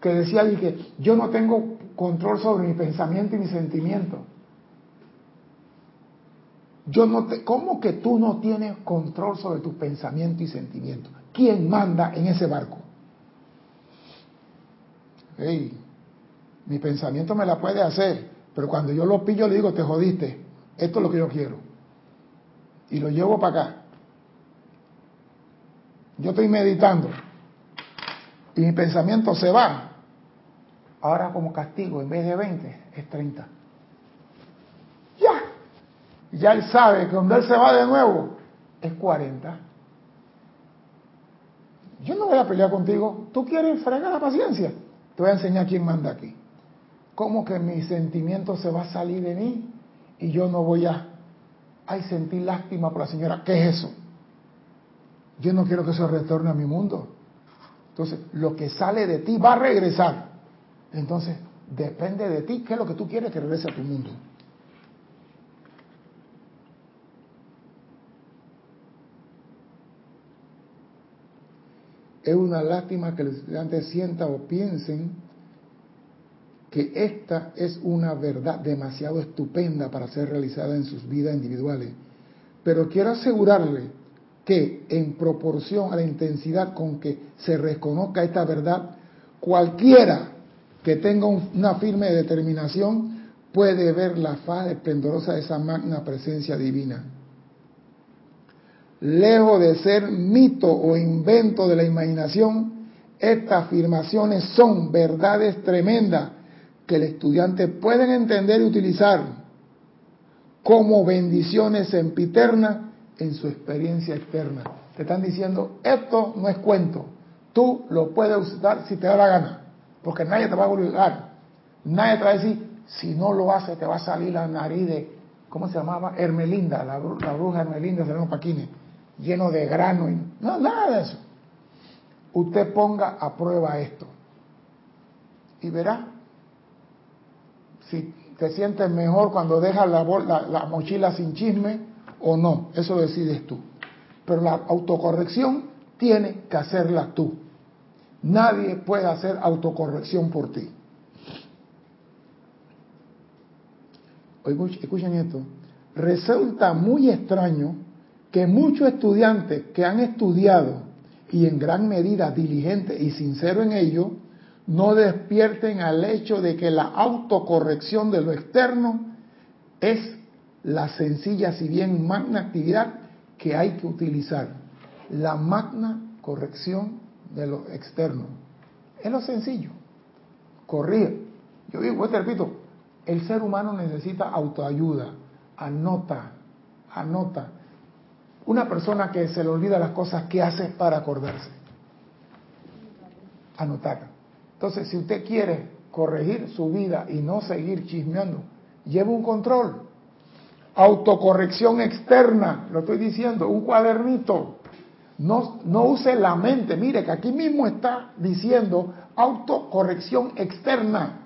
que decía que yo no tengo control sobre mi pensamiento y mi sentimiento. Yo no te, ¿Cómo que tú no tienes control sobre tu pensamiento y sentimiento? ¿Quién manda en ese barco? Hey, mi pensamiento me la puede hacer, pero cuando yo lo pillo le digo, te jodiste, esto es lo que yo quiero. Y lo llevo para acá. Yo estoy meditando y mi pensamiento se va. Ahora como castigo, en vez de 20, es 30. Ya. Él sabe que cuando él se va de nuevo, es 40. Yo no voy a pelear contigo. ¿Tú quieres fregar la paciencia? Te voy a enseñar quién manda aquí. ¿Cómo que mi sentimiento se va a salir de mí y yo no voy a ay, sentir lástima por la señora? ¿Qué es eso? Yo no quiero que eso retorne a mi mundo. Entonces, lo que sale de ti va a regresar. Entonces, depende de ti qué es lo que tú quieres que regrese a tu mundo. Es una lástima que los estudiantes sientan o piensen que esta es una verdad demasiado estupenda para ser realizada en sus vidas individuales. Pero quiero asegurarle que en proporción a la intensidad con que se reconozca esta verdad, cualquiera que tenga una firme determinación puede ver la faz esplendorosa de esa magna presencia divina. Lejos de ser mito o invento de la imaginación, estas afirmaciones son verdades tremendas que el estudiante puede entender y utilizar como bendiciones sempiternas en su experiencia externa. Te están diciendo, esto no es cuento, tú lo puedes usar si te da la gana, porque nadie te va a obligar, nadie te va a decir, si no lo hace te va a salir la nariz de, ¿cómo se llamaba? Hermelinda, la, bruja Hermelinda los Paquines, lleno de grano, y, no, nada de eso. Usted ponga a prueba esto y verá si te sientes mejor cuando dejas la, la mochila sin chisme o no, eso decides tú. Pero la autocorrección tiene que hacerla tú. Nadie puede hacer autocorrección por ti. Escuchen esto. Resulta muy extraño que muchos estudiantes que han estudiado y en gran medida diligentes y sinceros en ello, no despierten al hecho de que la autocorrección de lo externo es la sencilla, si bien magna actividad que hay que utilizar. La magna corrección de lo externo. Es lo sencillo. Corrir. Yo digo, te repito, el ser humano necesita autoayuda. Anota, anota. Una persona que se le olvida las cosas, ¿qué hace para acordarse? Anotar. Entonces, si usted quiere corregir su vida y no seguir chismeando, lleve un control. Autocorrección externa, lo estoy diciendo, un cuadernito. No, no use la mente. Mire que aquí mismo está diciendo autocorrección externa.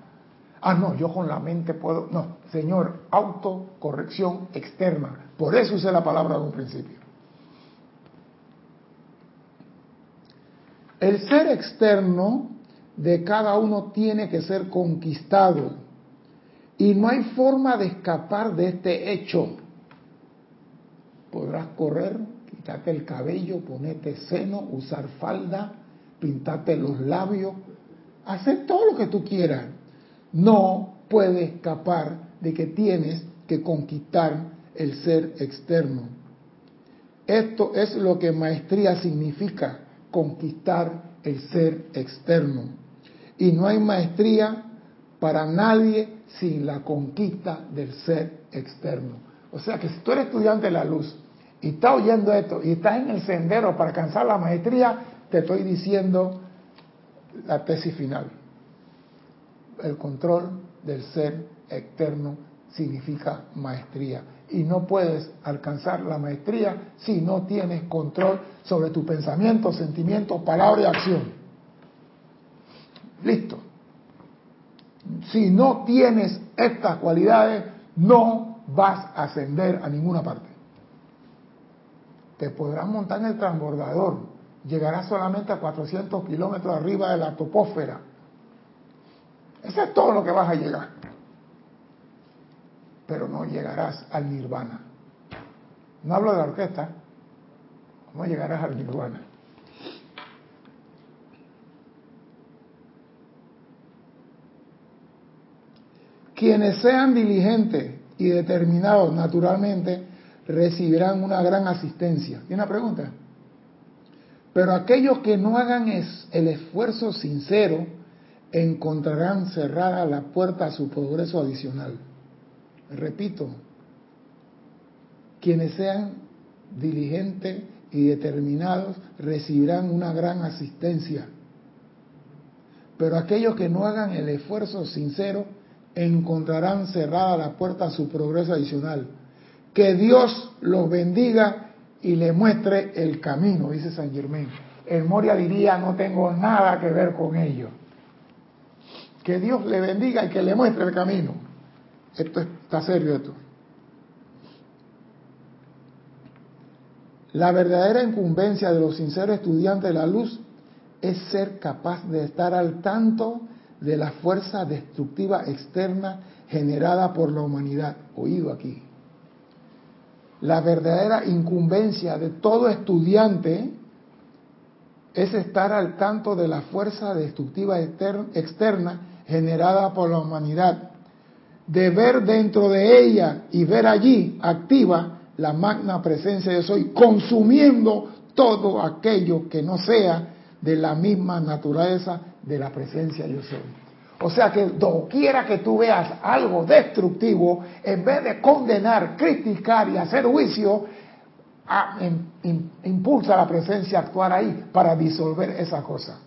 Ah, no, yo con la mente puedo. No, señor, autocorrección externa. Por eso usé la palabra de un principio. El ser externo de cada uno tiene que ser conquistado y no hay forma de escapar de este hecho. Podrás correr, quitarte el cabello, ponerte seno, usar falda, pintarte los labios, hacer todo lo que tú quieras. No puedes escapar de que tienes que conquistar el ser externo. Esto es lo que maestría significa, conquistar el ser externo. Y no hay maestría para nadie sin la conquista del ser externo. O sea que si tú eres estudiante de la luz y estás oyendo esto y estás en el sendero para alcanzar la maestría, te estoy diciendo la tesis final. El control del ser externo significa maestría. Y no puedes alcanzar la maestría si no tienes control sobre tu pensamiento, sentimiento, palabra y acción. Listo. Si no tienes estas cualidades, no vas a ascender a ninguna parte. Te podrás montar en el transbordador, llegarás solamente a 400 kilómetros arriba de la topósfera. Eso es todo lo que vas a llegar. Pero no llegarás al nirvana. No hablo de la orquesta, no llegarás al nirvana. Quienes sean diligentes y determinados naturalmente recibirán una gran asistencia. ¿Tiene una pregunta? Pero aquellos que no hagan el esfuerzo sincero encontrarán cerrada la puerta a su progreso adicional. Repito, quienes sean diligentes y determinados recibirán una gran asistencia. Pero aquellos que no hagan el esfuerzo sincero encontrarán cerrada la puerta a su progreso adicional. Que Dios los bendiga y le muestre el camino, dice San Germán. El Moria diría, no tengo nada que ver con ello. Que Dios le bendiga y que le muestre el camino. Esto está serio esto. La verdadera incumbencia de los sinceros estudiantes de la luz es ser capaz de estar al tanto de la fuerza destructiva externa generada por la humanidad. Oído aquí. La verdadera incumbencia de todo estudiante es estar al tanto de la fuerza destructiva externa generada por la humanidad, de ver dentro de ella y ver allí activa la magna presencia de soy, consumiendo todo aquello que no sea de la misma naturaleza de la presencia yo soy. O sea que doquiera que tú veas algo destructivo, en vez de condenar, criticar y hacer juicio, impulsa la presencia a actuar ahí para disolver esa cosa.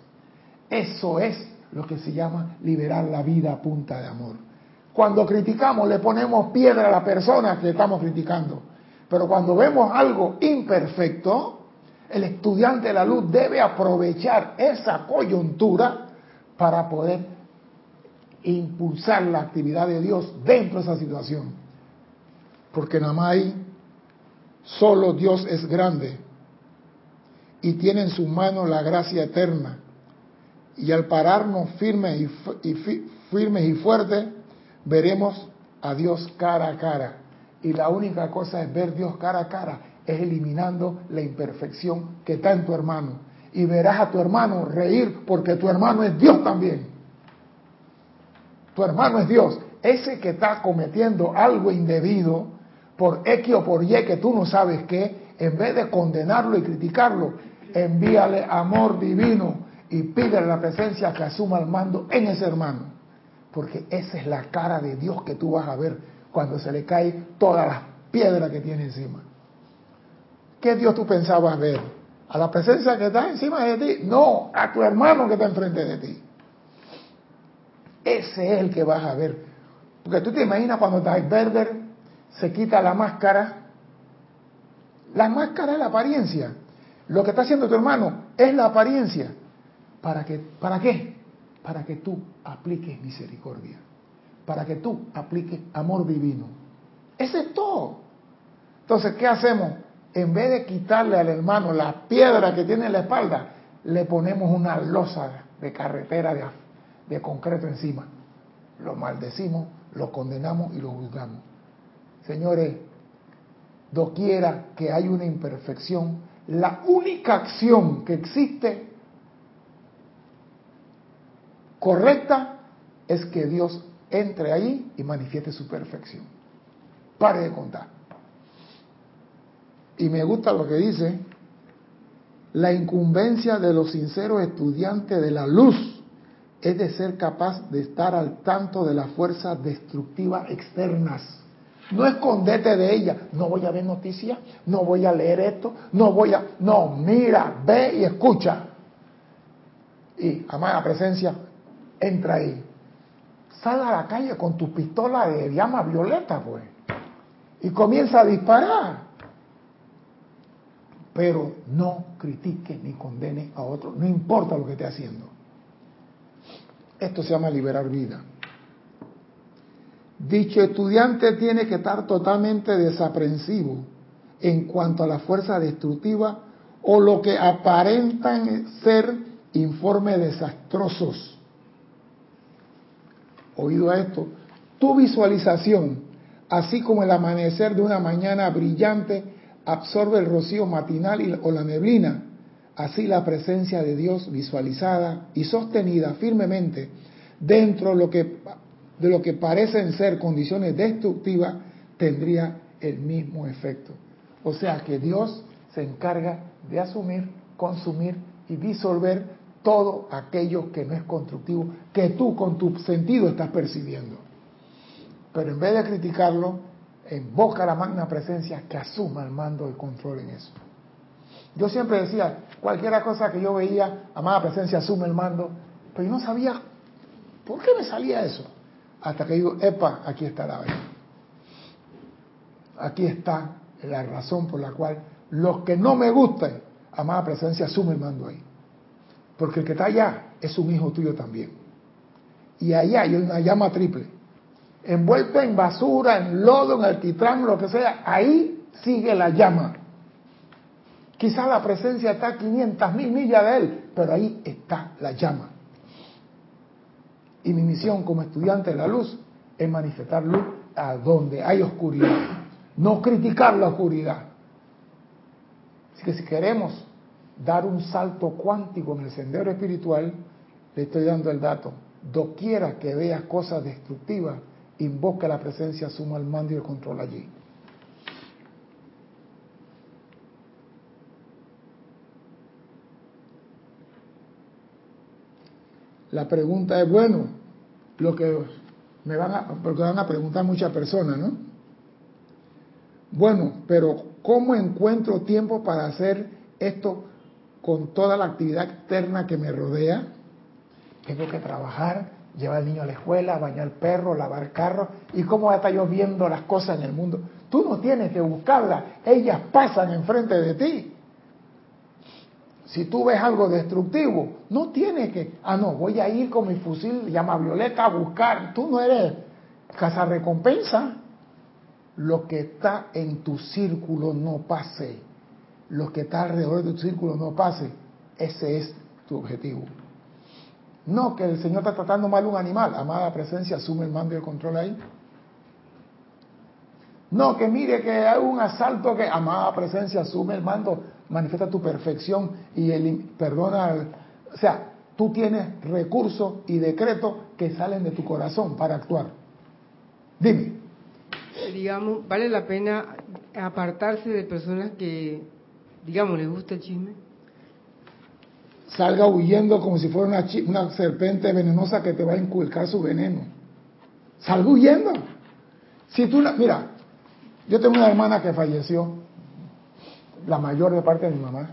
Eso es lo que se llama liberar la vida a punta de amor. Cuando criticamos le ponemos piedra a la persona que estamos criticando. Pero cuando vemos algo imperfecto, el estudiante de la luz debe aprovechar esa coyuntura para poder impulsar la actividad de Dios dentro de esa situación. Porque nada más ahí solo Dios es grande y tiene en su mano la gracia eterna. Y al pararnos firmes y, firmes y fuertes, veremos a Dios cara a cara. Y la única cosa es ver Dios cara a cara, es eliminando la imperfección que está en tu hermano. Y verás a tu hermano reír porque tu hermano es Dios también. Tu hermano es Dios. Ese que está cometiendo algo indebido por X o por Y que tú no sabes qué, en vez de condenarlo y criticarlo, envíale amor divino y pídele la presencia que asuma el mando en ese hermano. Porque esa es la cara de Dios que tú vas a ver cuando se le cae todas las piedras que tiene encima. ¿Qué Dios tú pensabas ver? ¿A la presencia que está encima de ti? No, a tu hermano que está enfrente de ti. Ese es el que vas a ver. Porque tú te imaginas cuando Darth Vader se quita la máscara. La máscara es la apariencia. Lo que está haciendo tu hermano es la apariencia. ¿Para, que, ¿Para qué? Para que tú apliques misericordia. Para que tú apliques amor divino. Ese es todo. Entonces, ¿qué hacemos? En vez de quitarle al hermano la piedra que tiene en la espalda, le ponemos una losa de carretera de, de concreto encima. Lo maldecimos, lo condenamos y lo juzgamos. Señores, doquiera que hay una imperfección, la única acción que existe correcta es que Dios entre ahí y manifieste su perfección. Pare de contar. Y me gusta lo que dice, la incumbencia de los sinceros estudiantes de la luz es de ser capaz de estar al tanto de las fuerzas destructivas externas. No escondete de ella. No voy a ver noticias, no voy a leer esto, no voy a... No, mira, ve y escucha. Y, amada presencia, entra ahí. Sal a la calle con tu pistola de llama violeta, pues. Y comienza a disparar. Pero no critique ni condene a otro, no importa lo que esté haciendo. Esto se llama liberar vida. Dicho estudiante tiene que estar totalmente desaprensivo en cuanto a la fuerza destructiva o lo que aparentan ser informes desastrosos oído a esto, tu visualización, así como el amanecer de una mañana brillante, absorbe el rocío matinal o la neblina, así la presencia de Dios visualizada y sostenida firmemente dentro de lo que, parecen ser condiciones destructivas, tendría el mismo efecto. O sea que Dios se encarga de asumir, consumir y disolver todo aquello que no es constructivo, que tú con tu sentido estás percibiendo. Pero en vez de criticarlo, invoca la magna presencia que asuma el mando y control en eso. Yo siempre decía, cualquier cosa que yo veía, amada presencia asume el mando, pero yo no sabía por qué me salía eso. Hasta que digo, epa, aquí está la verdad. Aquí está la razón por la cual los que no me gustan, amada presencia asume el mando ahí. Porque el que está allá es un hijo tuyo también. Y allá hay una llama triple. Envuelta en basura, en lodo, en altitrán, lo que sea, ahí sigue la llama. Quizá la presencia está a 500 mil millas de él, pero ahí está la llama. Y mi misión como estudiante de la luz es manifestar luz a donde hay oscuridad, no criticar la oscuridad. Así que si queremos dar un salto cuántico en el sendero espiritual, le estoy dando el dato, doquiera que veas cosas destructivas, invoca la presencia, suma el mando y el control allí. La pregunta es, bueno, lo que me van a, porque van a preguntar muchas personas, ¿no? Bueno, pero ¿cómo encuentro tiempo para hacer esto con toda la actividad externa que me rodea? Tengo que trabajar, llevar al niño a la escuela, bañar al perro, lavar el carro. ¿Y cómo está yo viendo las cosas en el mundo? Tú no tienes que buscarlas, ellas pasan enfrente de ti. Si tú ves algo destructivo, no tienes que, ah, no, voy a ir con mi fusil llama violeta a buscar. Tú no eres recompensa. Lo que está en tu círculo no pase. Lo que está alrededor de tu círculo no pase. Ese es tu objetivo. No que el Señor está tratando mal a un animal. Amada presencia, asume el mando y el control ahí. No, que mire que hay un asalto que, amada presencia, asume el mando, manifiesta tu perfección y el, perdona. o sea, tú tienes recursos y decretos que salen de tu corazón para actuar. Dime. Digamos, ¿vale la pena apartarse de personas que, digamos, les gusta el chisme? Salga huyendo como si fuera una, una serpiente venenosa que te va a inculcar su veneno. Salga huyendo. Si tú, mira, yo tengo una hermana que falleció, la mayor de parte de mi mamá.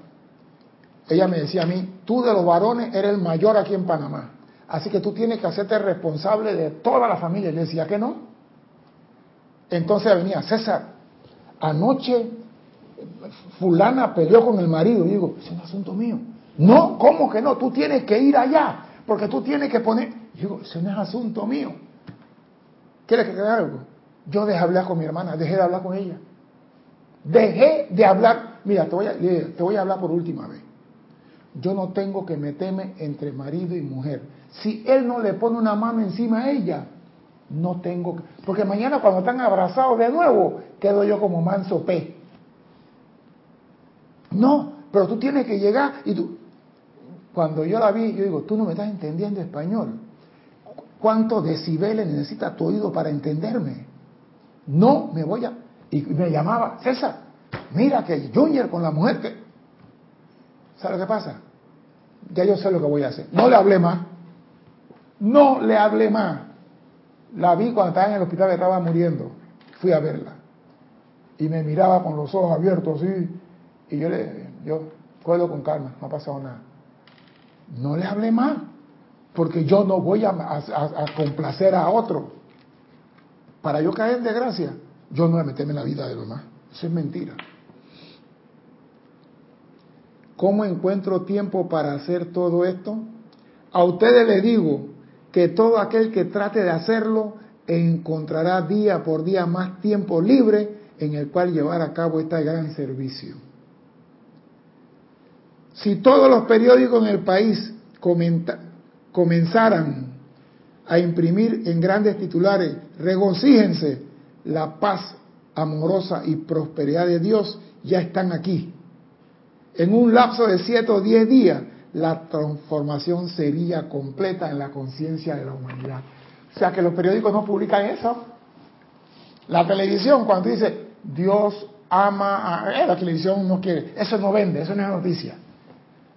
Ella me decía a mí, tú de los varones eres el mayor aquí en Panamá, así que tú tienes que hacerte responsable de toda la familia. Y le decía que no. Entonces venía, César, anoche fulana peleó con el marido. Y digo, es un asunto mío. No, ¿cómo que no? Tú tienes que ir allá, porque tú tienes que poner... Y digo, ese no es asunto mío. ¿Quieres que te haga algo? Yo dejé de hablar con mi hermana, dejé de hablar con ella. Dejé de hablar. Mira, te voy a, te voy a hablar por última vez. Yo no tengo que meterme entre marido y mujer. Si él no le pone una mano encima a ella, no tengo que... Porque mañana cuando están abrazados de nuevo, quedo yo como manso pe. No, pero tú tienes que llegar y tú... Cuando yo la vi, yo digo, tú no me estás entendiendo español. ¿Cuántos decibeles necesita tu oído para entenderme? No me voy a... Y me llamaba, César, mira que Junior con la mujer que... ¿Sabe lo que pasa? Ya yo sé lo que voy a hacer. No le hablé más. No le hablé más. La vi cuando estaba en el hospital estaba muriendo. Fui a verla. Y me miraba con los ojos abiertos así. Y yo le, yo, cuelo con calma, no ha pasado nada. No le hablé más. Porque yo no voy a, a complacer a otro para yo caer de gracia, yo no voy a meterme en la vida de los demás. Eso es mentira. ¿Cómo encuentro tiempo para hacer todo esto? A ustedes les digo que todo aquel que trate de hacerlo encontrará día por día más tiempo libre en el cual llevar a cabo este gran servicio. Si todos los periódicos en el país comenzaran a imprimir en grandes titulares, regocíjense, la paz amorosa y prosperidad de Dios ya están aquí. En un lapso de siete o diez días, la transformación sería completa en la conciencia de la humanidad. O sea que los periódicos no publican eso. La televisión, cuando dice Dios ama a... Eh, la televisión no quiere, eso no vende, eso no es noticia.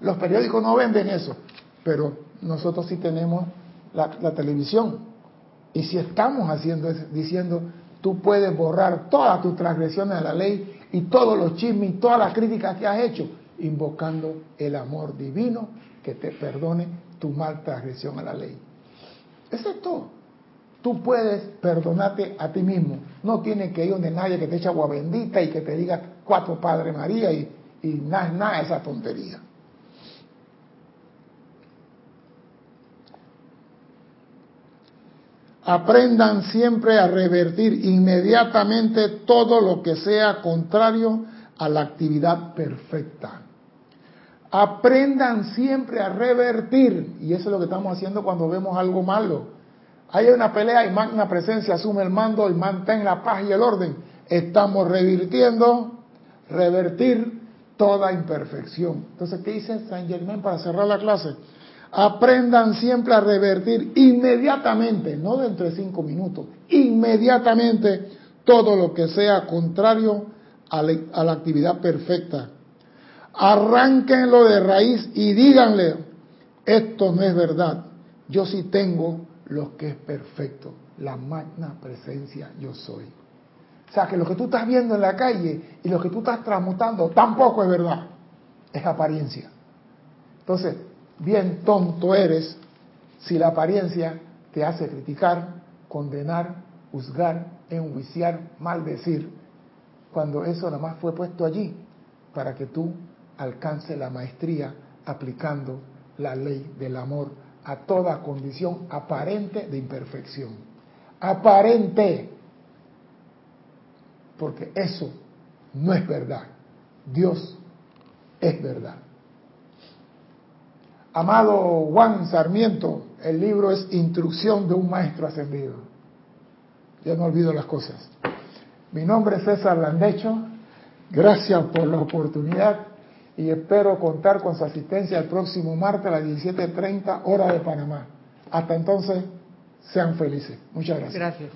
Los periódicos no venden eso, pero nosotros sí tenemos la, televisión. Y si estamos haciendo eso, diciendo, tú puedes borrar todas tus transgresiones a la ley y todos los chismes y todas las críticas que has hecho, invocando el amor divino que te perdone tu mal transgresión a la ley. Eso es todo. Tú puedes perdonarte a ti mismo. No tienes que ir donde nadie que te eche agua bendita y que te diga cuatro Padre María y, nada, nada esa tontería. Aprendan siempre a revertir inmediatamente todo lo que sea contrario a la actividad perfecta. Aprendan siempre a revertir, y eso es lo que estamos haciendo cuando vemos algo malo. Hay una pelea y magna presencia asume el mando y mantén la paz y el orden. Estamos revirtiendo, revertir toda imperfección. Entonces, ¿qué dice San Germán para cerrar la clase? Aprendan siempre a revertir inmediatamente, no dentro de cinco minutos, inmediatamente todo lo que sea contrario a la, actividad perfecta. Arránquenlo de raíz y díganle, esto no es verdad. Yo sí tengo lo que es perfecto, la magna presencia yo soy. O sea, que lo que tú estás viendo en la calle y lo que tú estás transmutando tampoco es verdad, es apariencia. Entonces, bien tonto eres si la apariencia te hace criticar, condenar, juzgar, enjuiciar, maldecir, cuando eso nada más fue puesto allí para que tú alcances la maestría aplicando la ley del amor a toda condición aparente de imperfección. Aparente. Porque eso no es verdad. Dios es verdad. Amado Juan Sarmiento, el libro es Instrucción de un Maestro Ascendido. Ya no olvido las cosas. Mi nombre es César Landecho. Gracias por la oportunidad y espero contar con su asistencia el próximo martes a las 17.30 hora de Panamá. Hasta entonces, sean felices. Muchas gracias. Gracias.